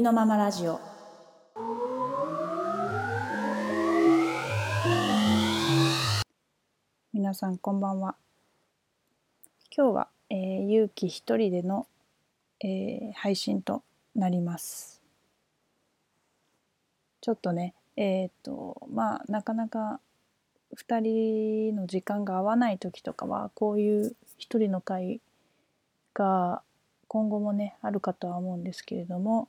のありのままラジオ。皆さんこんばんは。今日は、えー、ゆうき一人での、えー、配信となります。ちょっとねえっ、ー、とまあなかなか2人の時間が合わない時とかはこういう一人の会が今後もねあるかとは思うんですけれども、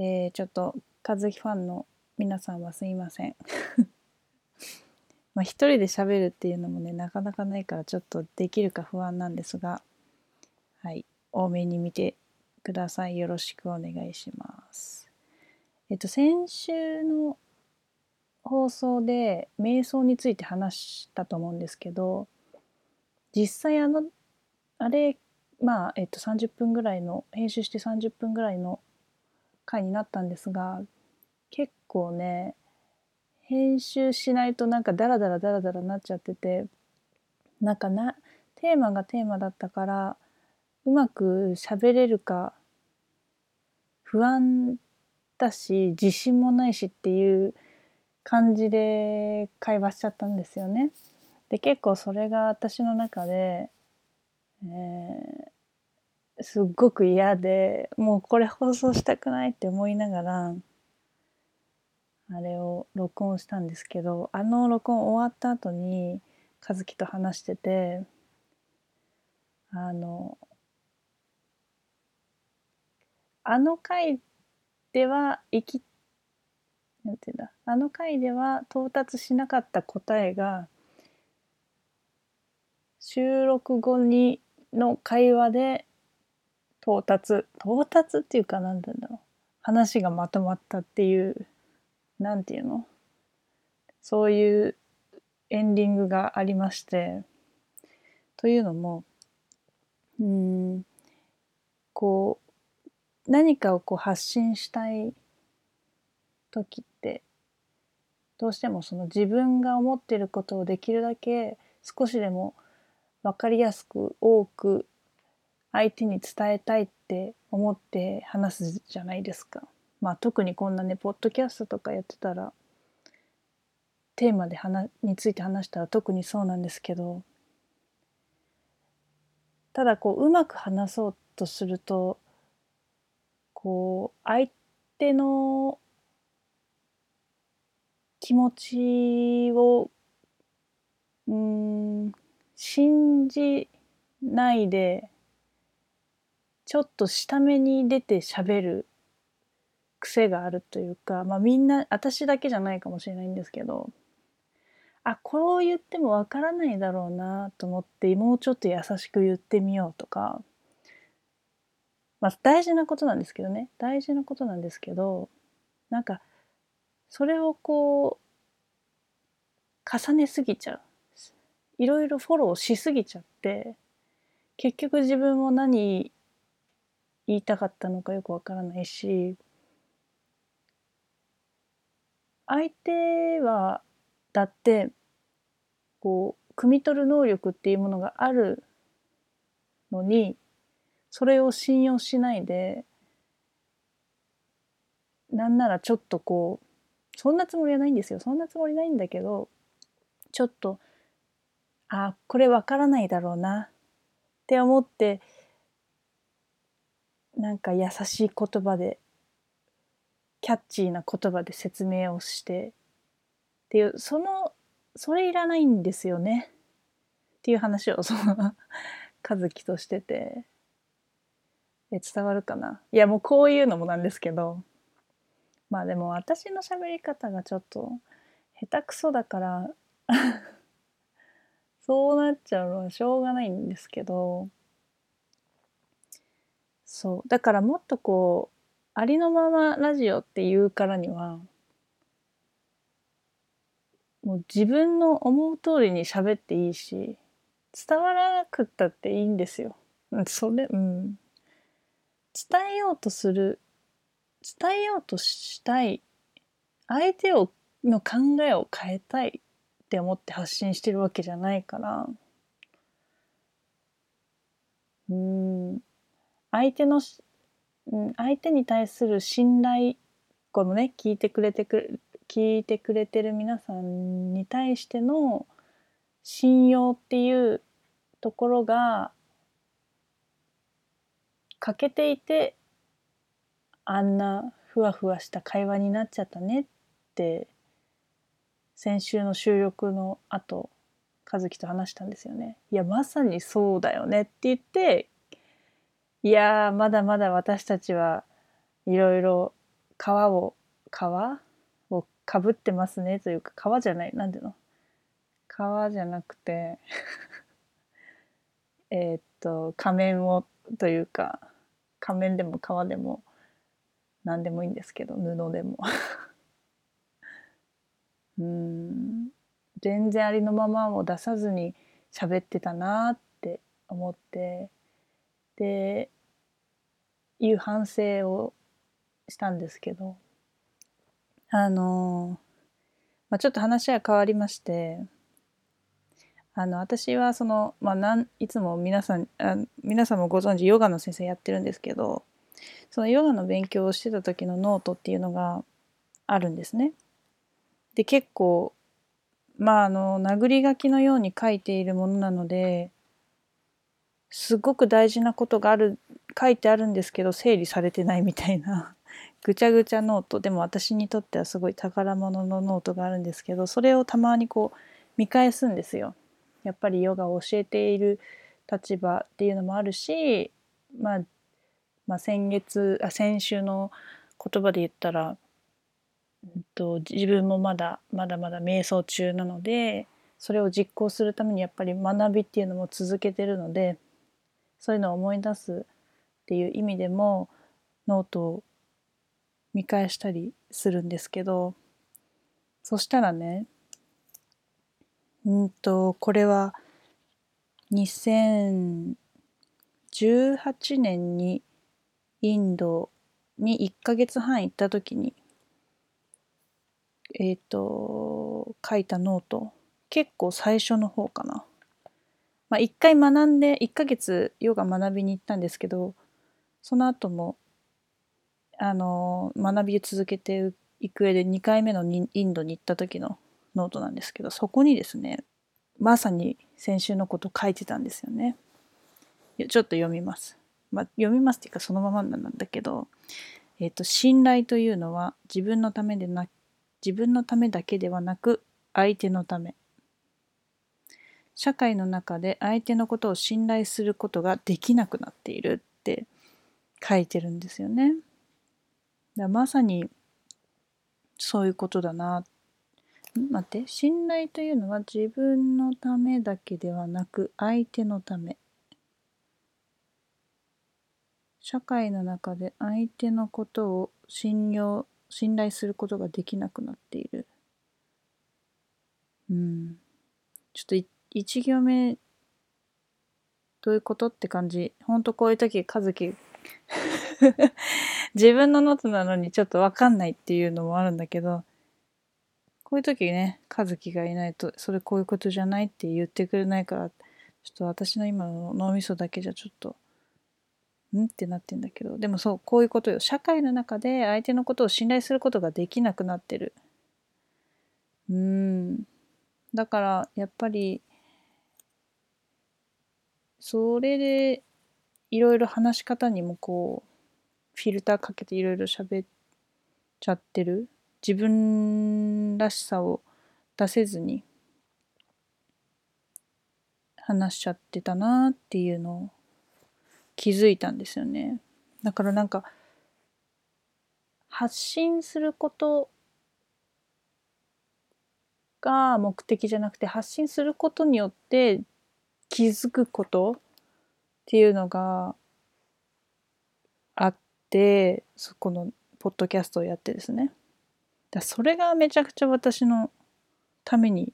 えー、ちょっと和樹ファンの皆さんはすいません。まあ一人で喋るっていうのもねなかなかないからちょっとできるか不安なんですがはい。多めに見てください。よろしくお願いします。えっと先週の放送で瞑想について話したと思うんですけど実際あのあれまあ、えっと、30分ぐらいの編集して30分ぐらいの回になったんですが結構ね編集しないとなんかダラダラダラダラなっちゃっててなんかなテーマがテーマだったからうまく喋れるか不安だし自信もないしっていう感じで会話しちゃったんですよね。で結構それが私の中でえー、すっごく嫌でもうこれ放送したくないって思いながらあれを録音したんですけどあの録音終わった後に和樹と話しててあのあの回では生きなんていうんだあの回では到達しなかった答えが収録後にの会話で到達到達っていうか何て言うんだろう。話がまとまったっていう何て言うの？そういうエンディングがありまして。というのもうんこう何かをこう発信したい時ってどうしてもその自分が思っていることをできるだけ少しでも分かりやすく多く相手に伝えたいって思って話すじゃないですか。まあ特にこんなねポッドキャストとかやってたらテーマで話について話したら特にそうなんですけどただこううまく話そうとするとこう相手の気持ちをうん信じないでちょっと下目に出て喋る癖があるというか、まあ、みんな私だけじゃないかもしれないんですけどあこう言ってもわからないだろうなと思ってもうちょっと優しく言ってみようとか、まあ、大事なことなんですけどね。大事なことなんですけどなんかそれをこう重ねすぎちゃう。いろいろフォローしすぎちゃって結局自分も何言いたかったのかよくわからないし相手はだってこう汲み取る能力っていうものがあるのにそれを信用しないでなんならちょっとこうそんなつもりはないんですよ。そんなつもりないんだけどちょっとあこれわからないだろうなって思ってなんか優しい言葉でキャッチーな言葉で説明をしてっていうそのそれいらないんですよね。っていう話をその和樹としてて。え伝わるかな？いやもうこういうのもなんですけど。まあでも私の喋り方がちょっと下手くそだから そうなっちゃうのはしょうがないんですけど。そう。だからもっとこうありのままラジオっていうからにはもう自分の思う通りに喋っていいし伝わらなくったっていいんですよ。それうん。伝えようとする伝えようとしたい相手をの考えを変えたいって思って発信してるわけじゃないから。うん相手の、相手に対する信頼このね聞いてくれてく聞いてくれてる皆さんに対しての信用っていうところが欠けていてあんなふわふわした会話になっちゃったねって先週の収録の後和樹と話したんですよね。いやまさにそうだよねって言っていやまだまだ私たちはいろいろ皮を皮をかぶってますね。というか皮じゃない？何ていうの？皮じゃなくて えっと仮面をというか仮面でも皮でも何でもいいんですけど布でも。うん。全然ありのままを出さずに喋ってたなって思って。でいう反省をしたんですけどあの、まあ、ちょっと話は変わりましてあの私はその、まあ、なんいつも皆さんあ皆さんもご存知ヨガの先生やってるんですけどそのヨガの勉強をしてた時のノートっていうのがあるんですね。で結構まああの殴り書きのように書いているものなのですごく大事なことがある書いてあるんですけど整理されてないみたいな ぐちゃぐちゃノートでも私にとってはすごい宝物のノートがあるんですけどそれをたまにこう見返すんですよ。やっぱりヨガを教えている立場っていうのもあるし、まあ、まあ先月あ先週の言葉で言ったらと自分もまだまだまだ瞑想中なのでそれを実行するためにやっぱり学びっていうのも続けてるのでそういうのを思い出すっていう意味でもノートを見返したりするんですけどそしたらねうんとこれは2018年にインドに1ヶ月半行った時にえっ、ー、と、書いたノート、結構最初の方かな。まあ、一回学んで、1ヶ月ヨガ学びに行ったんですけど、その後も、あの、学びを続けていく上で2回目のインドに行った時のノートなんですけど、そこにですね、まさに先週のこと書いてたんですよね。ちょっと読みます。まあ、読みますっていうかそのままなんだけど、えっ、ー、と、信頼というのは自分のためでな自分のためだけではなく相手のため社会の中で相手のことを信頼することができなくなっているって書いてるんですよね。だまさにそういうことだな。待って信頼というのは自分のためだけではなく相手のため。社会の中で相手のことを信用信頼することができなくなっている。うん。ちょっと一行目、どういうことって感じ。ほんとこういう時、和樹。自分のノートなのにちょっとわかんないっていうのもあるんだけど、こういう時ね、和樹がいないと、それこういうことじゃないって言ってくれないから、ちょっと私の今の脳みそだけじゃちょっとんってなってんだけど。でもそうこういうことよ。社会の中で相手のことを信頼することができなくなってる。うん。だからやっぱりそれでいろいろ話し方にもこうフィルターかけていろいろ喋っちゃってる自分らしさを出せずに話しちゃってたなっていうのを気づいたんですよね。だからなんか発信することが目的じゃなくて発信することによって気づくことっていうのがあってそこのポッドキャストをやってですねだそれがめちゃくちゃ私のために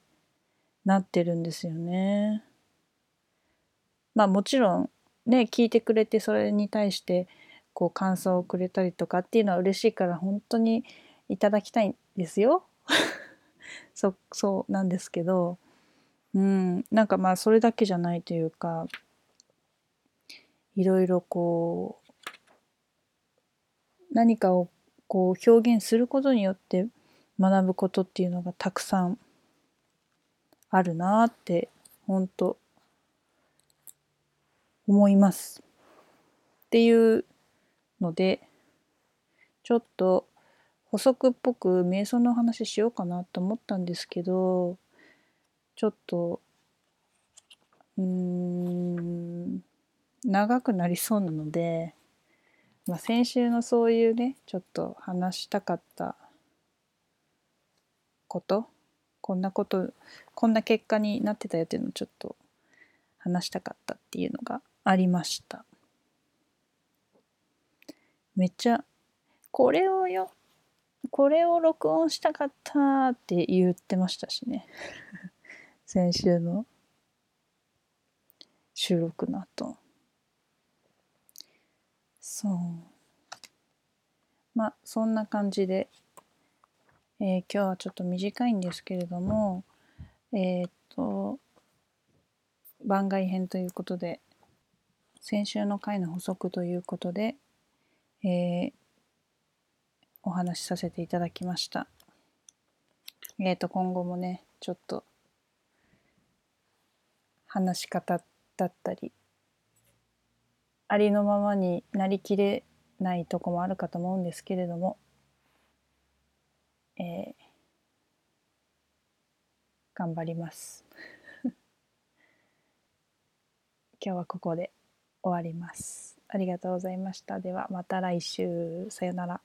なってるんですよね。まあもちろんね聞いてくれてそれに対してこう感想をくれたりとかっていうのは嬉しいから本当にいただきたいんですよ。そそうなんですけどうんなんかまあそれだけじゃないというかいろいろこう何かをこう表現することによって学ぶことっていうのがたくさんあるなって本当思います。っていうのでちょっと補足っぽく瞑想の話しようかなと思ったんですけどちょっとうん長くなりそうなので、まあ、先週のそういうねちょっと話したかったことこんなことこんな結果になってたよっていうのをちょっと話したかったっていうのがありました。めっちゃこれをよこれを録音したかったって言ってましたしね先週の収録の後。そう。まあそんな感じで、えー、今日はちょっと短いんですけれどもえー、っと番外編ということで先週の回の補足ということで、えー、お話しさせていただきました。えっ、と今後もねちょっと話し方だったりありのままになりきれないとこもあるかと思うんですけれども、えー、頑張ります。今日はここで終わります。ありがとうございました。ではまた来週。さよなら。